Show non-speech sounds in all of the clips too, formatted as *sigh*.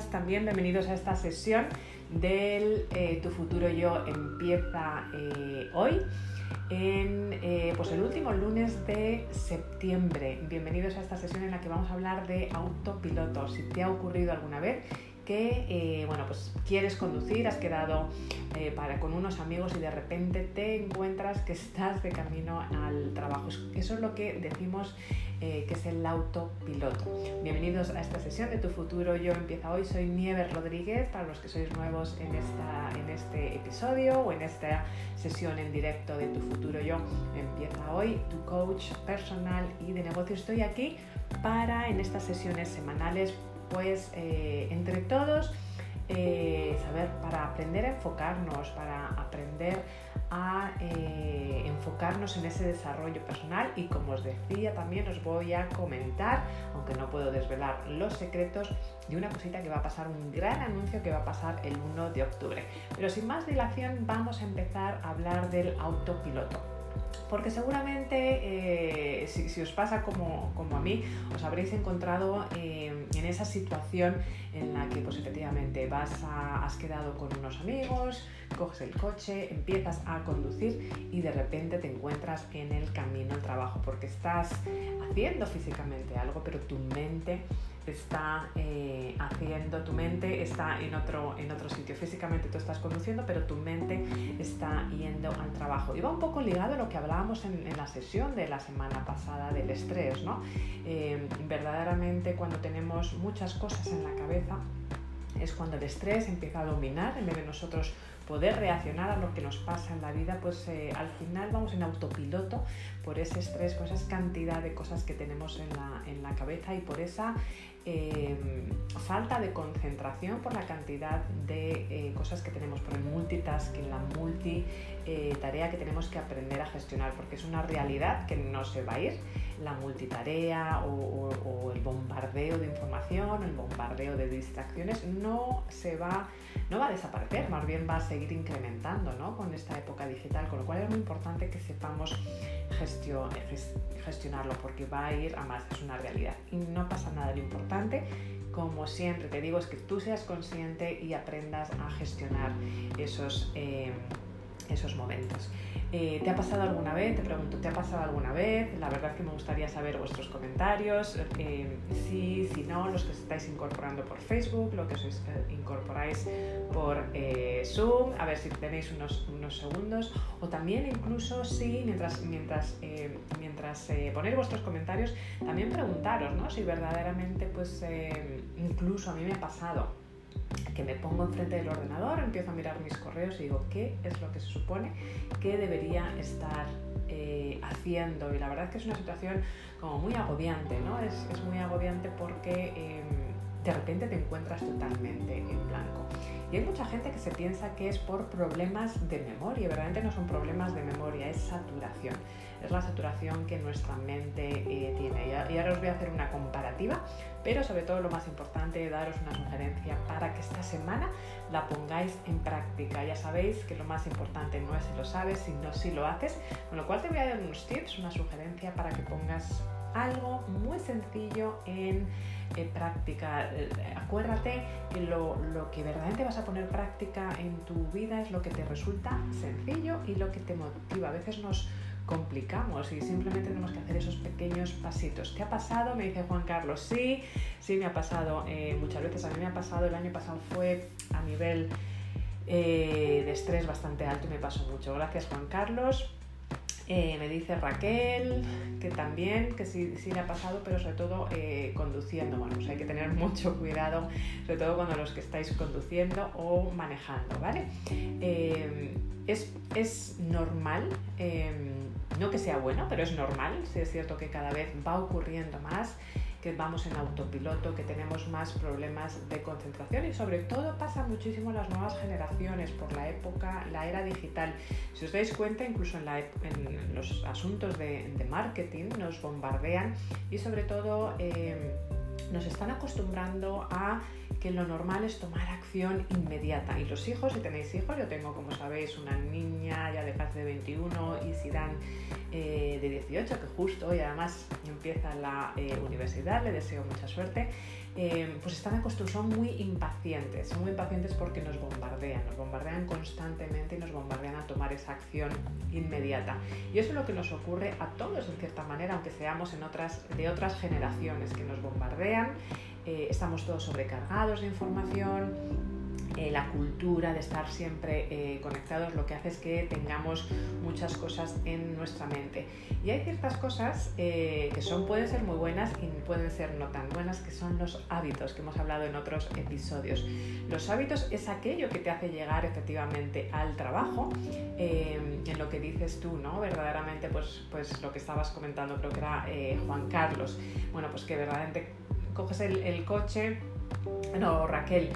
también. Bienvenidos a esta sesión del eh, Tu futuro yo empieza eh, hoy en eh, pues el último lunes de septiembre. Bienvenidos a esta sesión en la que vamos a hablar de autopiloto. Si te ha ocurrido alguna vez que eh, bueno, pues quieres conducir, has quedado eh, para, con unos amigos y de repente te encuentras que estás de camino al trabajo. Eso es lo que decimos eh, que es el autopiloto. Bienvenidos a esta sesión de Tu Futuro Yo Empieza Hoy. Soy Nieves Rodríguez, para los que sois nuevos en, esta, en este episodio o en esta sesión en directo de Tu Futuro Yo Empieza Hoy, tu coach personal y de negocio. Estoy aquí para en estas sesiones semanales pues eh, entre todos eh, saber para aprender a enfocarnos, para aprender a eh, enfocarnos en ese desarrollo personal y como os decía también os voy a comentar, aunque no puedo desvelar los secretos, de una cosita que va a pasar, un gran anuncio que va a pasar el 1 de octubre. Pero sin más dilación vamos a empezar a hablar del autopiloto porque seguramente eh, si, os pasa como, a mí, os habréis encontrado eh, en esa situación en la que pues efectivamente vas has quedado con unos amigos, coges el coche, empiezas a conducir y de repente te encuentras en el camino al trabajo porque estás haciendo físicamente algo, pero tu mente está eh, haciendo, tu mente está en otro, en otro sitio. Físicamente tú estás conduciendo, pero tu mente está yendo al trabajo. Y va un poco ligado a lo que hablábamos en, la sesión de la semana pasada del estrés, ¿no? Eh, verdaderamente cuando tenemos muchas cosas en la cabeza, es cuando el estrés empieza a dominar en vez de nosotros poder reaccionar a lo que nos pasa en la vida, pues eh, al final vamos en autopiloto por ese estrés, por esa cantidad de cosas que tenemos en la, en la cabeza y por esa Em, falta de concentración por la cantidad de eh, cosas que tenemos, por el multitasking, la multi eh, que tenemos que aprender a gestionar, porque es una realidad que no se va a ir. La multitarea o, el bombardeo de información, el bombardeo de distracciones no se va, no va a desaparecer, más bien va a seguir incrementando ¿no? con esta época digital, con lo cual es muy importante que sepamos gestionarlo, porque va a ir a más, es una realidad. Y no pasa nada, lo importante como siempre te digo, es que tú seas consciente y aprendas a gestionar esos, eh, esos momentos. Eh, ¿Te ha pasado alguna vez? Te pregunto, ¿te ha pasado alguna vez? La verdad es que me gustaría saber vuestros comentarios. Eh, sí, si no, los que estáis incorporando por Facebook, lo que os eh, incorporáis por Zoom, a ver si tenéis unos, unos, segundos. O también incluso si mientras, mientras, mientras ponéis vuestros comentarios, también preguntaros ¿no? si verdaderamente, pues incluso a mí me ha pasado que me pongo enfrente del ordenador, empiezo a mirar mis correos y digo, ¿qué es lo que se supone que debería estar eh, haciendo? Y la verdad es que es una situación como muy agobiante, ¿no? Es, muy agobiante porque em, de repente te encuentras totalmente en blanco. Y hay mucha gente que se piensa que es por problemas de memoria, verdaderamente no son problemas de memoria, es saturación es la saturación que nuestra mente eh, tiene. Y ahora os voy a hacer una comparativa, pero sobre todo lo más importante, daros una sugerencia para que esta semana la pongáis en práctica. Ya sabéis que lo más importante no es si lo sabes, sino si lo haces, con lo cual te voy a dar unos tips, una sugerencia para que pongas algo muy sencillo en práctica. Eh, acuérdate que lo, lo, que verdaderamente vas a poner práctica en tu vida es lo que te resulta sencillo y lo que te motiva. A veces nos, complicamos y simplemente tenemos que hacer esos pequeños pasitos. ¿Qué ha pasado? Me dice Juan Carlos. Sí, sí me ha pasado eh, muchas veces. A mí me ha pasado, el año pasado fue a nivel eh, de estrés bastante alto y me pasó mucho. Gracias Juan Carlos. Eh, me dice Raquel que también, que sí, sí le ha pasado, pero sobre todo conduciendo. Bueno, pues hay que tener mucho *laughs* cuidado, sobre todo cuando los que estáis conduciendo o manejando, ¿vale? es, es, normal no que sea bueno, pero es normal, sí es cierto que cada vez va ocurriendo más, que vamos en autopiloto, que tenemos más problemas de concentración y sobre todo pasa muchísimo en las nuevas generaciones por la época, la era digital. Si os dais cuenta, incluso en, los asuntos de, marketing nos bombardean y sobre todo... Eh, nos están acostumbrando a que lo normal es tomar acción inmediata. Y los hijos, si tenéis hijos, yo tengo, como sabéis, una niña ya de casi de 21 y Sidan eh, de 18, que justo hoy además empieza la eh, universidad, le deseo mucha suerte. Eh, pues están acostumbrados, son muy impacientes, son muy impacientes porque nos bombardean, nos bombardean constantemente y nos bombardean a tomar esa acción inmediata. Y eso es lo que nos ocurre a todos en cierta manera, aunque seamos en otras, de otras generaciones que nos bombardean, eh, estamos todos sobrecargados de información, eh, la cultura de estar siempre eh, conectados lo que hace es que tengamos muchas cosas en nuestra mente. Y hay ciertas cosas que son, pueden ser muy buenas y pueden ser no tan buenas, que son los hábitos que hemos hablado en otros episodios. Los hábitos es aquello que te hace llegar efectivamente al trabajo, en lo que dices tú, ¿no? Verdaderamente, pues, pues lo que estabas comentando, creo que era Juan Carlos. Bueno, pues que verdaderamente coges el coche no, Raquel,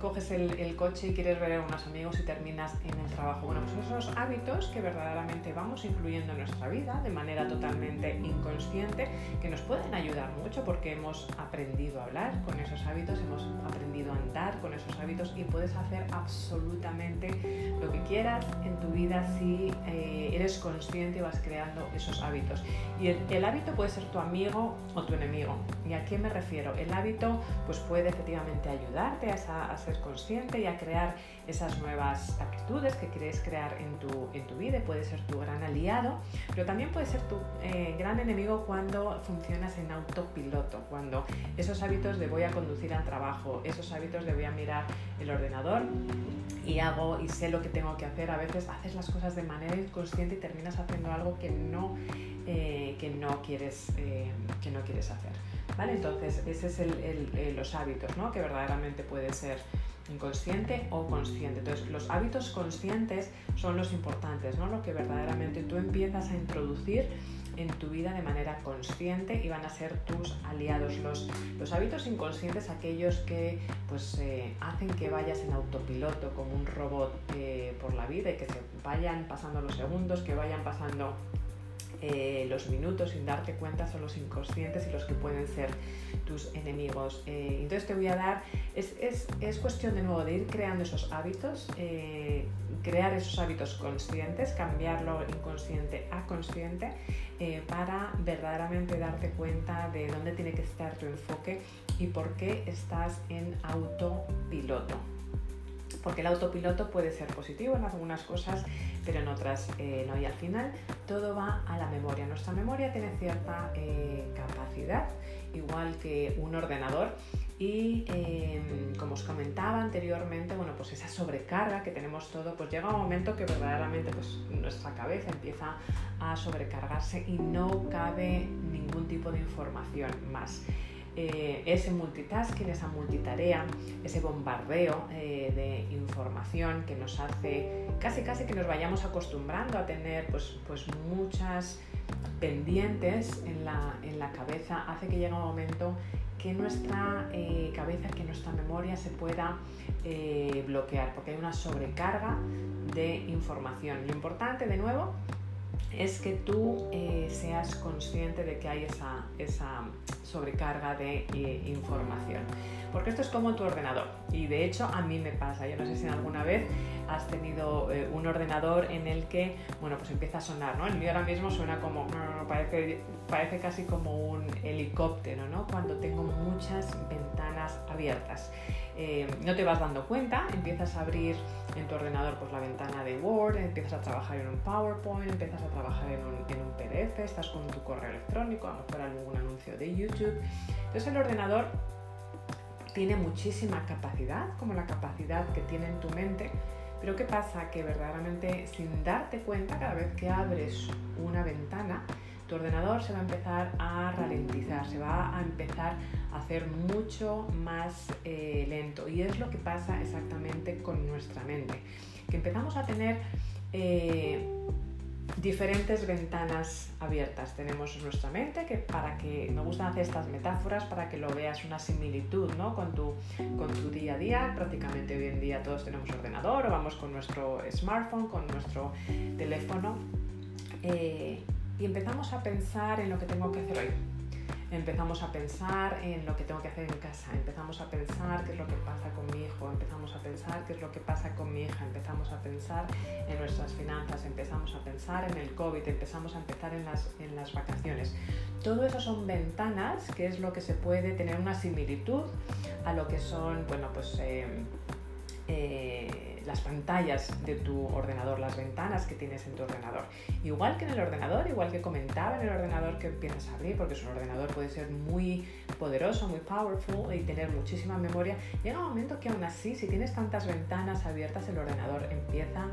coges el, coche y quieres ver a unos amigos y terminas en el trabajo. Bueno, pues esos hábitos que verdaderamente vamos incluyendo en nuestra vida de manera totalmente inconsciente, que nos pueden ayudar mucho porque hemos aprendido a hablar con esos hábitos, hemos aprendido a andar con esos hábitos y puedes hacer absolutamente lo que quieras en tu vida si eh, eres consciente y vas creando esos hábitos. Y el, el hábito puede ser tu amigo o tu enemigo. ¿Y a qué me refiero? El hábito pues puede efectivamente ayudarte a, ser consciente y a crear esas nuevas actitudes que quieres crear en tu, vida. Puede ser tu gran aliado, pero también puede ser tu eh, gran enemigo cuando funcionas en autopiloto, cuando esos hábitos de voy a conducir al trabajo, esos hábitos de voy a mirar el ordenador y hago y sé lo que tengo que hacer. A veces haces las cosas de manera inconsciente y terminas haciendo algo que no, eh, que no, quieres, eh, que no quieres hacer. Entonces, ese es el, los hábitos, ¿no? Que verdaderamente puede ser inconsciente o consciente. Entonces, los hábitos conscientes son los importantes, ¿no? Lo que verdaderamente tú empiezas a introducir en tu vida de manera consciente y van a ser tus aliados. Los, los hábitos inconscientes, aquellos que pues, eh, hacen que vayas en autopiloto como un robot eh, por la vida y que se vayan pasando los segundos, que vayan pasando eh, los minutos sin darte cuenta son los inconscientes y los que pueden ser tus enemigos. Eh, entonces te voy a dar, es, es, es, cuestión de nuevo de ir creando esos hábitos, eh, crear esos hábitos conscientes, cambiarlo inconsciente a consciente para verdaderamente darte cuenta de dónde tiene que estar tu enfoque y por qué estás en autopiloto porque el autopiloto puede ser positivo en algunas cosas, pero en otras eh, no. Y al final todo va a la memoria. Nuestra memoria tiene cierta eh, capacidad, igual que un ordenador. Y em, como os comentaba anteriormente, bueno, pues esa sobrecarga que tenemos todo, pues llega un momento que verdaderamente pues, nuestra cabeza empieza a sobrecargarse y no cabe ningún tipo de información más. Eh, ese multitasking, esa multitarea, ese bombardeo eh, de información que nos hace casi casi que nos vayamos acostumbrando a tener pues, pues muchas pendientes en la, en la cabeza, hace que llegue un momento que nuestra eh, cabeza, que nuestra memoria se pueda bloquear, porque hay una sobrecarga de información. Lo importante, de nuevo, es que tú eh, seas consciente de que hay esa, esa sobrecarga de eh, información. Porque esto es como tu ordenador. Y de hecho a mí me pasa. Yo no sé si alguna vez has tenido eh, un ordenador en el que, bueno, pues empieza a sonar, ¿no? El mío ahora mismo suena como, parece, parece casi como un helicóptero, ¿no? Cuando tengo muchas ventanas abiertas. Eh, no te vas dando cuenta, empiezas a abrir en tu ordenador pues, la ventana de Word, empiezas a trabajar en un PowerPoint, empiezas a trabajar en un, en un PDF, estás con tu correo electrónico, a lo mejor algún anuncio de YouTube. Entonces el ordenador tiene muchísima capacidad, como la capacidad que tiene en tu mente, pero ¿qué pasa? Que verdaderamente sin darte cuenta, cada vez que abres una ventana, tu ordenador se va a empezar a ralentizar, se va a empezar a hacer mucho más eh, lento. Y es lo que pasa exactamente con nuestra mente, que empezamos a tener eh, diferentes ventanas abiertas. Tenemos nuestra mente, que para que me gustan hacer estas metáforas, para que lo veas una similitud ¿no? con, tu, con tu día a día. Prácticamente hoy en día todos tenemos ordenador o vamos con nuestro smartphone, con nuestro teléfono. Eh, y empezamos a pensar en lo que tengo que hacer hoy. Empezamos a pensar en lo que tengo que hacer en casa, empezamos a pensar qué es lo que pasa con mi hijo, empezamos a pensar qué es lo que pasa con mi hija, empezamos a pensar en nuestras finanzas, empezamos a pensar en el COVID, empezamos a empezar en las, en las vacaciones. Todo eso son ventanas, que es lo que se puede tener una similitud a lo que son, bueno, pues... Eh, eh, las pantallas de tu ordenador, las ventanas que tienes en tu ordenador. Igual que en el ordenador, igual que comentaba en el ordenador que empiezas a abrir, porque un ordenador puede ser muy poderoso, muy powerful y tener muchísima memoria, llega un momento que aún así, si tienes tantas ventanas abiertas, el ordenador empieza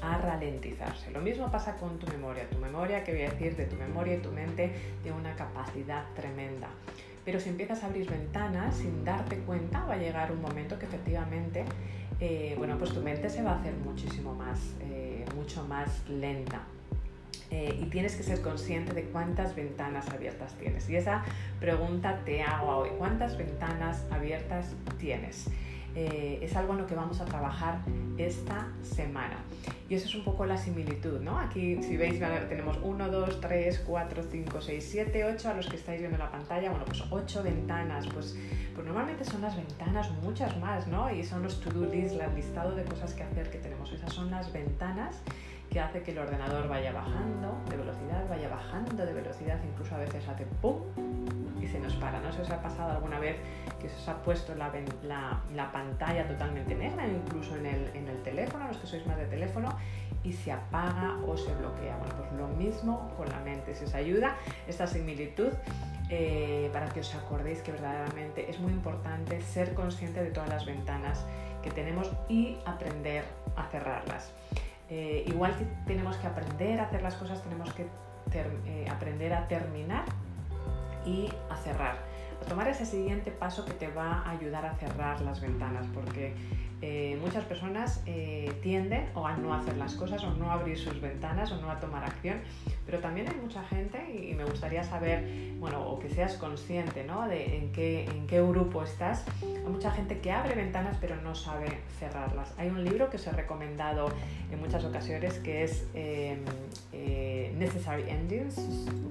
a ralentizarse. Lo mismo pasa con tu memoria. Tu memoria, que voy a decir, de tu memoria y tu mente, tiene una capacidad tremenda. Pero si empiezas a abrir ventanas sin darte cuenta, va a llegar un momento que efectivamente eh, bueno, pues tu mente se va a hacer muchísimo más, eh, mucho más lenta. Eh, y tienes que ser consciente de cuántas ventanas abiertas tienes. Y esa pregunta te hago hoy. ¿Cuántas ventanas abiertas tienes? Eh, es algo en lo que vamos a trabajar esta semana. Y eso es un poco la similitud, ¿no? Aquí, si veis, tenemos 1, 2, 3, 4, 5, 6, 7, 8 a los que estáis viendo la pantalla. Bueno, pues 8 ventanas. Pues, pues normalmente son las ventanas, muchas más, ¿no? Y son los to-do list, el listado de cosas que hacer que tenemos. Esas son las ventanas que hace que el ordenador vaya bajando de velocidad, vaya bajando de velocidad, incluso a veces hace pum y se nos para. ¿No se os ha pasado alguna vez que se os ha puesto la, la, pantalla totalmente negra, incluso en el, en el teléfono, los que sois más de teléfono, y se apaga o se bloquea? Bueno, pues lo mismo con la mente. Si os ayuda esta similitud, eh, para que os acordéis que verdaderamente es muy importante ser consciente de todas las ventanas que tenemos y aprender a cerrarlas. Eh, igual que tenemos que aprender a hacer las cosas, tenemos que eh, aprender a terminar y a cerrar. A tomar ese siguiente paso que te va a ayudar a cerrar las ventanas, porque eh, muchas personas tienden o a no hacer las cosas o no abrir sus ventanas o no a tomar acción, pero también hay mucha gente y, me gustaría saber, bueno, o que seas consciente ¿no? de en qué, en qué grupo estás. Hay mucha gente que abre ventanas pero no sabe cerrarlas. Hay un libro que os he recomendado en muchas ocasiones que es em, eh, Necessary Endings.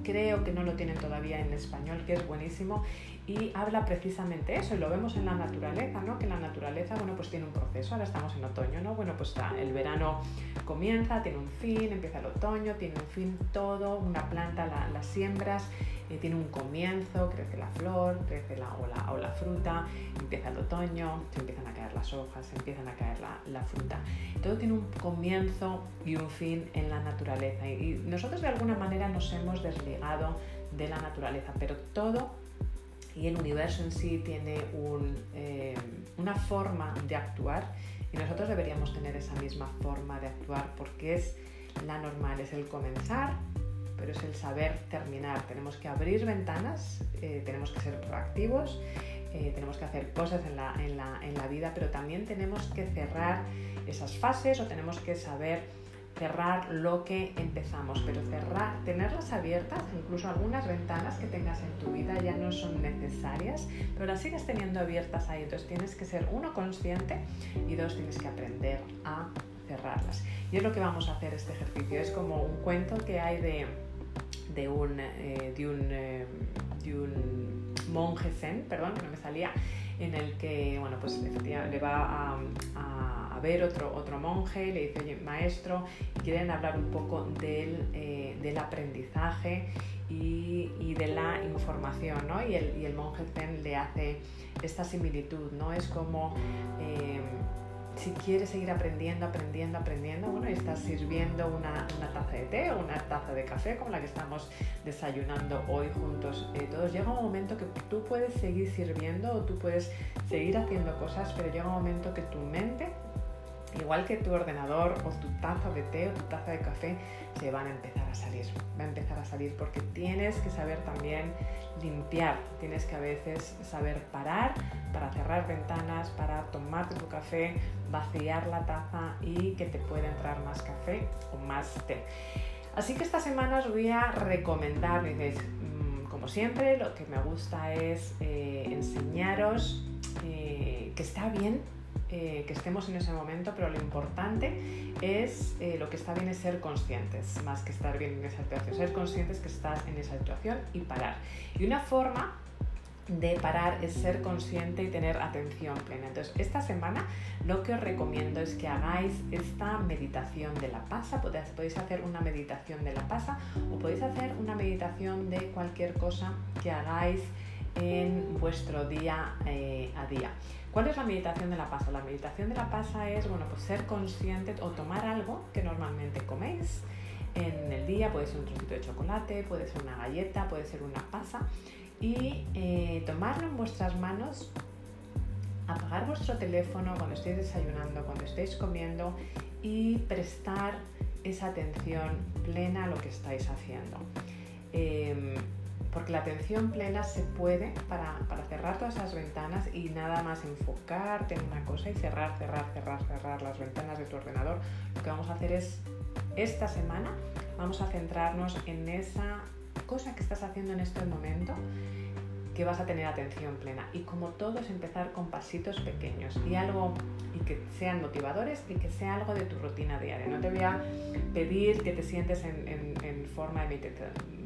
Creo que no lo tienen todavía en español, que es buenísimo y habla precisamente eso y lo vemos en la naturaleza, ¿no? Que la naturaleza, bueno, pues tiene un proceso, ahora estamos en otoño, ¿no? Bueno, pues el verano comienza, tiene un fin, empieza el otoño, tiene un fin todo, una planta la, la siembras, eh, tiene un comienzo, crece la flor, crece la o, la fruta, empieza el otoño, se empiezan a caer las hojas, se empiezan a caer la, la fruta. Todo tiene un comienzo y un fin en la naturaleza y nosotros de alguna manera nos hemos desligado de la naturaleza, pero todo y el universo en sí tiene eh, una forma de actuar y nosotros deberíamos tener esa misma forma de actuar porque es la normal, es el comenzar, pero es el saber terminar. Tenemos que abrir ventanas, eh, tenemos que ser proactivos, eh, tenemos que hacer cosas en la, en la vida, pero también tenemos que cerrar esas fases o tenemos que saber cerrar lo que empezamos, pero cerrar, tenerlas abiertas, incluso algunas ventanas que tengas en tu vida ya no son necesarias, pero las sigues teniendo abiertas ahí. Entonces tienes que ser uno consciente y dos tienes que aprender a cerrarlas. Y es lo que vamos a hacer este ejercicio. Es como un cuento que hay de, de un, eh, de un, eh, de un monje zen, perdón, que no me salía, en el que, bueno, pues le va a, a, ver otro, otro monje, le dice, oye, maestro, y quieren hablar un poco del, eh, del aprendizaje y, y, de la información, ¿no? Y el, y el monje zen le hace esta similitud, ¿no? Es como... Eh, si quieres seguir aprendiendo, aprendiendo, aprendiendo, bueno, estás sirviendo una, taza de té o una taza de café como la que estamos desayunando hoy juntos eh, todos, llega un momento que tú puedes seguir sirviendo o tú puedes seguir haciendo cosas, pero llega un momento que tu mente igual que tu ordenador o tu taza de té o tu taza de café, se van a empezar a salir. Va a empezar a salir porque tienes que saber también limpiar. Tienes que a veces saber parar para cerrar ventanas, para tomarte tu café, vaciar la taza y que te pueda entrar más café o más té. Así que esta semana os voy a recomendar, mm, como siempre, lo que me gusta es eh, enseñaros eh, que está bien eh, que estemos en ese momento, pero lo importante es, eh, lo que está bien es ser conscientes, más que estar bien en esa situación, ser conscientes que estás en esa situación y parar. Y una forma de parar es ser consciente y tener atención plena. Entonces, esta semana lo que os recomiendo es que hagáis esta meditación de la pasa. Podéis hacer una meditación de la pasa o podéis hacer una meditación de cualquier cosa que hagáis en vuestro día eh, a día. ¿Cuál es la meditación de la pasa? La meditación de la pasa es bueno, pues ser consciente o tomar algo que normalmente coméis en el día, puede ser un trocito de chocolate, puede ser una galleta, puede ser una pasa, y eh, tomarlo en vuestras manos, apagar vuestro teléfono cuando estéis desayunando, cuando estéis comiendo y prestar esa atención plena a lo que estáis haciendo. Em, porque la atención plena se puede para, para, cerrar todas esas ventanas y nada más enfocarte en una cosa y cerrar, cerrar, cerrar, cerrar las ventanas de tu ordenador. Lo que vamos a hacer es, esta semana, vamos a centrarnos en esa cosa que estás haciendo en este momento que vas a tener atención plena. Y como todo es empezar con pasitos pequeños y algo y que sean motivadores y que sea algo de tu rutina diaria. No te voy a pedir que te sientes en, en forma de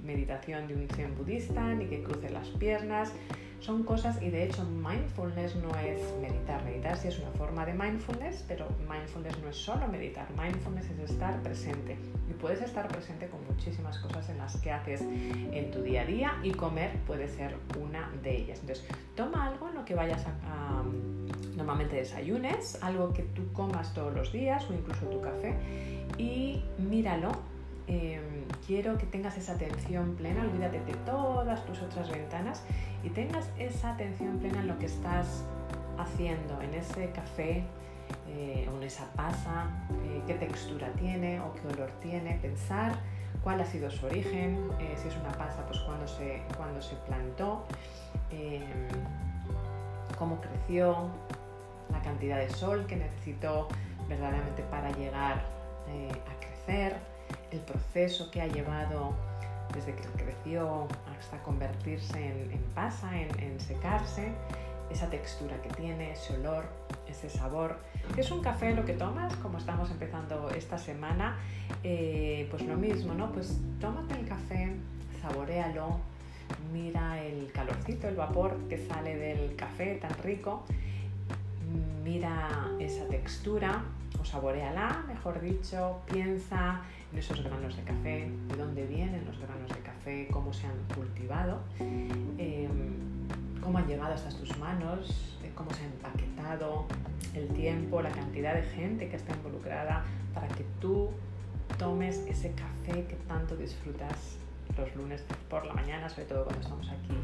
meditación de un zen budista ni que cruces las piernas son cosas y de hecho mindfulness no es meditar. Meditar sí es una forma de mindfulness, pero mindfulness no es solo meditar. Mindfulness es estar presente y puedes estar presente con muchísimas cosas en las que haces en tu día a día y comer puede ser una de ellas. Entonces, toma algo en lo que vayas a, normalmente desayunes, algo que tú comas todos los días o incluso tu café y míralo Em, quiero que tengas esa atención plena, olvídate de todas tus otras ventanas y tengas esa atención plena en lo que estás haciendo, en ese café eh, o en esa pasa, eh, qué textura tiene o qué olor tiene, pensar cuál ha sido su origen, eh, si es una pasa, pues cuándo se, cuando se plantó, em, cómo creció, la cantidad de sol que necesitó verdaderamente para llegar a crecer el proceso que ha llevado desde que creció hasta convertirse en, pasa, en, secarse, esa textura que tiene, ese olor, ese sabor. ¿Es un café lo que tomas? Como estamos empezando esta semana, eh, pues lo mismo, ¿no? Pues tómate el café, saborealo, mira el calorcito, el vapor que sale del café tan rico, mira esa textura o saboreala, mejor dicho, piensa en esos granos de café, de dónde vienen los granos de café, cómo se han cultivado, em, cómo han llegado hasta tus manos, eh, cómo se ha empaquetado, el tiempo, la cantidad de gente que está involucrada para que tú tomes ese café que tanto disfrutas los lunes por la mañana, sobre todo cuando estamos aquí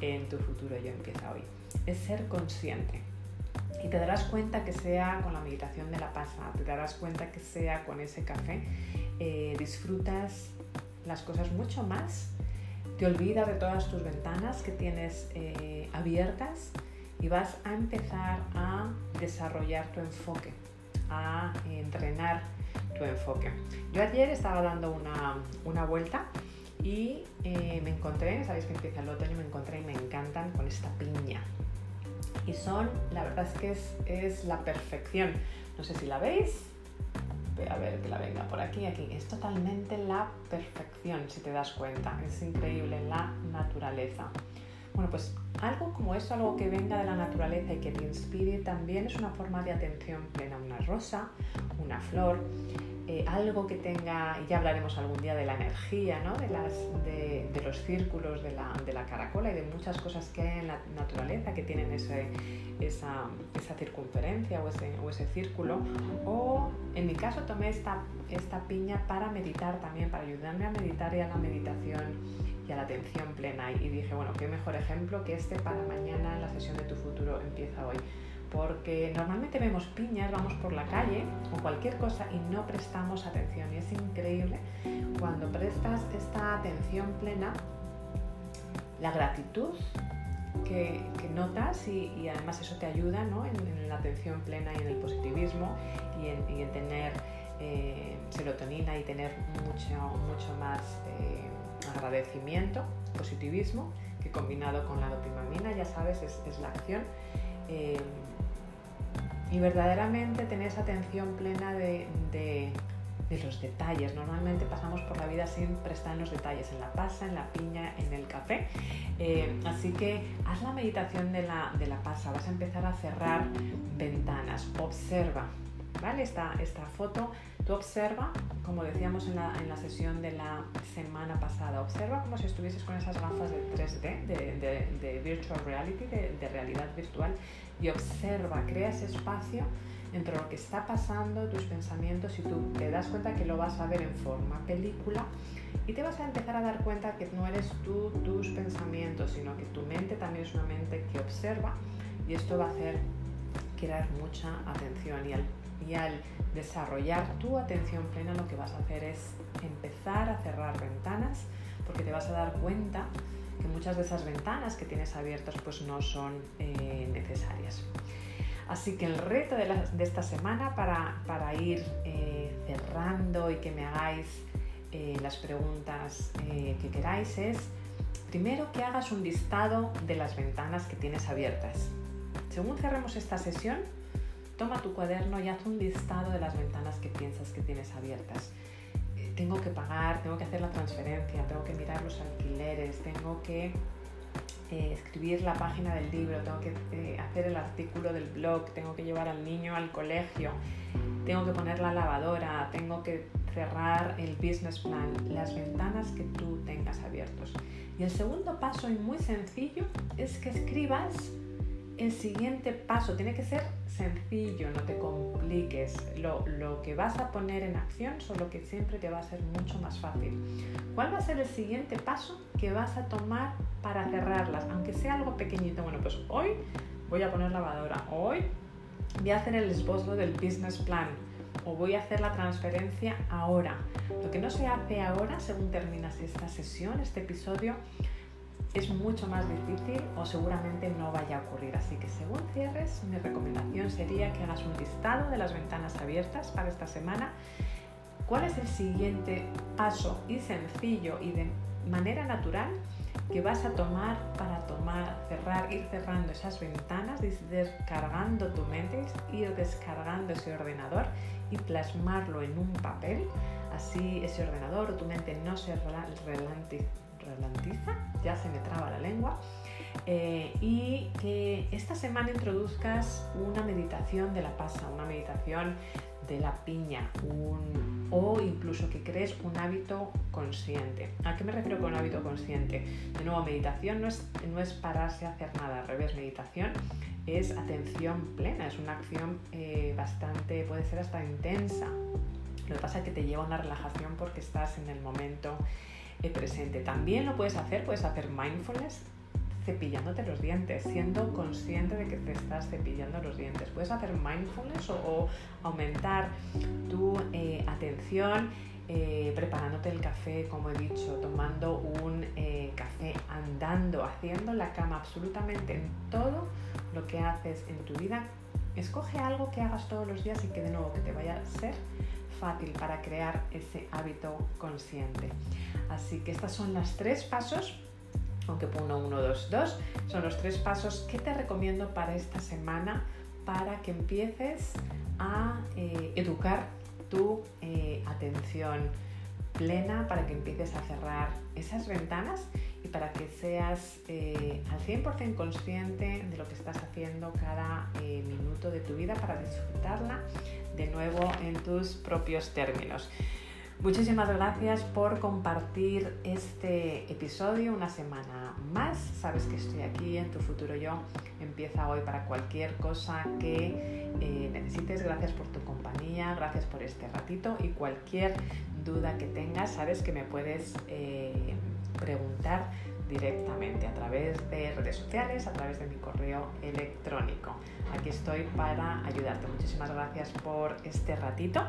en tu futuro yo empieza hoy. Es ser consciente y te darás cuenta que sea con la meditación de la pasa, te darás cuenta que sea con ese café, eh, disfrutas las cosas mucho más, te olvidas de todas tus ventanas que tienes eh, abiertas y vas a empezar a desarrollar tu enfoque, a entrenar tu enfoque. Yo ayer estaba dando una, una vuelta y eh, me encontré, sabéis que empieza el otoño, me encontré y me encantan con esta piña y son, la verdad es que es, la perfección. No sé si la veis, voy a ver que la venga por aquí, aquí. Es totalmente la perfección, si te das cuenta. Es increíble la naturaleza. Bueno, pues algo como esto, algo que venga de la naturaleza y que te inspire, también es una forma de atención plena. Una rosa, una flor, eh, algo que tenga, y ya hablaremos algún día de la energía, ¿no? de, las, de, los círculos de la, de la, caracola y de muchas cosas que hay en la naturaleza que tienen ese, esa, esa, circunferencia o ese, o ese, círculo. O en mi caso tomé esta, esta piña para meditar también, para ayudarme a meditar y a la meditación y a la atención plena. Y dije, bueno, qué mejor ejemplo que este para mañana la sesión de tu futuro empieza hoy porque normalmente vemos piñas, vamos por la calle o cualquier cosa y no prestamos atención. Y es increíble cuando prestas esta atención plena, la gratitud que, notas y, además eso te ayuda en, la atención plena y en el positivismo y en, tener eh, serotonina y tener mucho, mucho más eh, agradecimiento, positivismo, que combinado con la dopamina, ya sabes, es, la acción. Eh, y verdaderamente tenés atención plena de, los detalles. Normalmente pasamos por la vida sin prestar en los detalles, en la pasa, en la piña, en el café. Eh, así que haz la meditación de la, de la pasa, vas a empezar a cerrar ventanas, observa, ¿vale? Esta, esta foto, tú observa, como decíamos en la, en la, sesión de la semana pasada, observa como si estuvieses con esas gafas de 3D, de, de, virtual reality, de, realidad virtual, y observa, crea ese espacio entre lo que está pasando, tus pensamientos, y tú te das cuenta que lo vas a ver en forma película y te vas a empezar a dar cuenta que no eres tú, tus pensamientos, sino que tu mente también es una mente que observa y esto va a hacer crear mucha atención y al y al desarrollar tu atención plena lo que vas a hacer es empezar a cerrar ventanas porque te vas a dar cuenta que muchas de esas ventanas que tienes abiertas pues no son eh, necesarias. Así que el reto de, esta semana para, ir eh, cerrando y que me hagáis eh, las preguntas que queráis es primero que hagas un listado de las ventanas que tienes abiertas. Según cerremos esta sesión, Toma tu cuaderno y haz un listado de las ventanas que piensas que tienes abiertas. Eh, tengo que pagar, tengo que hacer la transferencia, tengo que mirar los alquileres, tengo que eh, escribir la página del libro, tengo que eh, hacer el artículo del blog, tengo que llevar al niño al colegio, tengo que poner la lavadora, tengo que cerrar el business plan, las ventanas que tú tengas abiertos. Y el segundo paso y muy sencillo es que escribas el siguiente paso. Tiene que ser sencillo, no te compliques. Lo, que vas a poner en acción son lo que siempre te va a ser mucho más fácil. ¿Cuál va a ser el siguiente paso que vas a tomar para cerrarlas? Aunque sea algo pequeñito. Bueno, pues hoy voy a poner lavadora. Hoy voy a hacer el esbozo del business plan. O voy a hacer la transferencia ahora. Lo que no se hace ahora, según terminas esta sesión, este episodio, es mucho más difícil o seguramente no vaya a ocurrir. Así que según cierres, mi recomendación sería que hagas un listado de las ventanas abiertas para esta semana. ¿Cuál es el siguiente paso y sencillo y de manera natural que vas a tomar para tomar, cerrar, ir cerrando esas ventanas, descargando tu mente, ir descargando ese ordenador y plasmarlo en un papel? Así ese ordenador o tu mente no se ralentiza ralentiza, ya se me traba la lengua, eh, y que esta semana introduzcas una meditación de la pasa, una meditación de la piña o incluso que crees un hábito consciente. ¿A qué me refiero con un hábito consciente? De nuevo, meditación no es, no es pararse a hacer nada, al revés, meditación es atención plena, es una acción eh, bastante, puede ser hasta intensa. Lo que pasa es que te lleva a una relajación porque estás en el momento presente. También lo puedes hacer, puedes hacer mindfulness cepillándote los dientes, siendo consciente de que te estás cepillando los dientes. Puedes hacer mindfulness o, aumentar tu eh, atención eh, preparándote el café, como he dicho, tomando un eh, café, andando, haciendo la cama, absolutamente en todo lo que haces en tu vida. Escoge algo que hagas todos los días y que de nuevo que te vaya a ser fácil para crear ese hábito consciente. Así que estos son los tres pasos, aunque pongo 1, 2, 2, son los tres pasos que te recomiendo para esta semana para que empieces a eh, educar tu eh, atención plena, para que empieces a cerrar esas ventanas y para que seas eh, al 100% consciente de lo que estás haciendo cada minuto de tu vida para disfrutarla de nuevo en tus propios términos. Muchísimas gracias por compartir este episodio una semana más. Sabes que estoy aquí en tu futuro yo. Empieza hoy para cualquier cosa que eh, necesites. Gracias por tu compañía, gracias por este ratito y cualquier duda que tengas, sabes que me puedes eh, preguntar directamente a través de redes sociales, a través de mi correo electrónico. Aquí estoy para ayudarte. Muchísimas gracias por este ratito.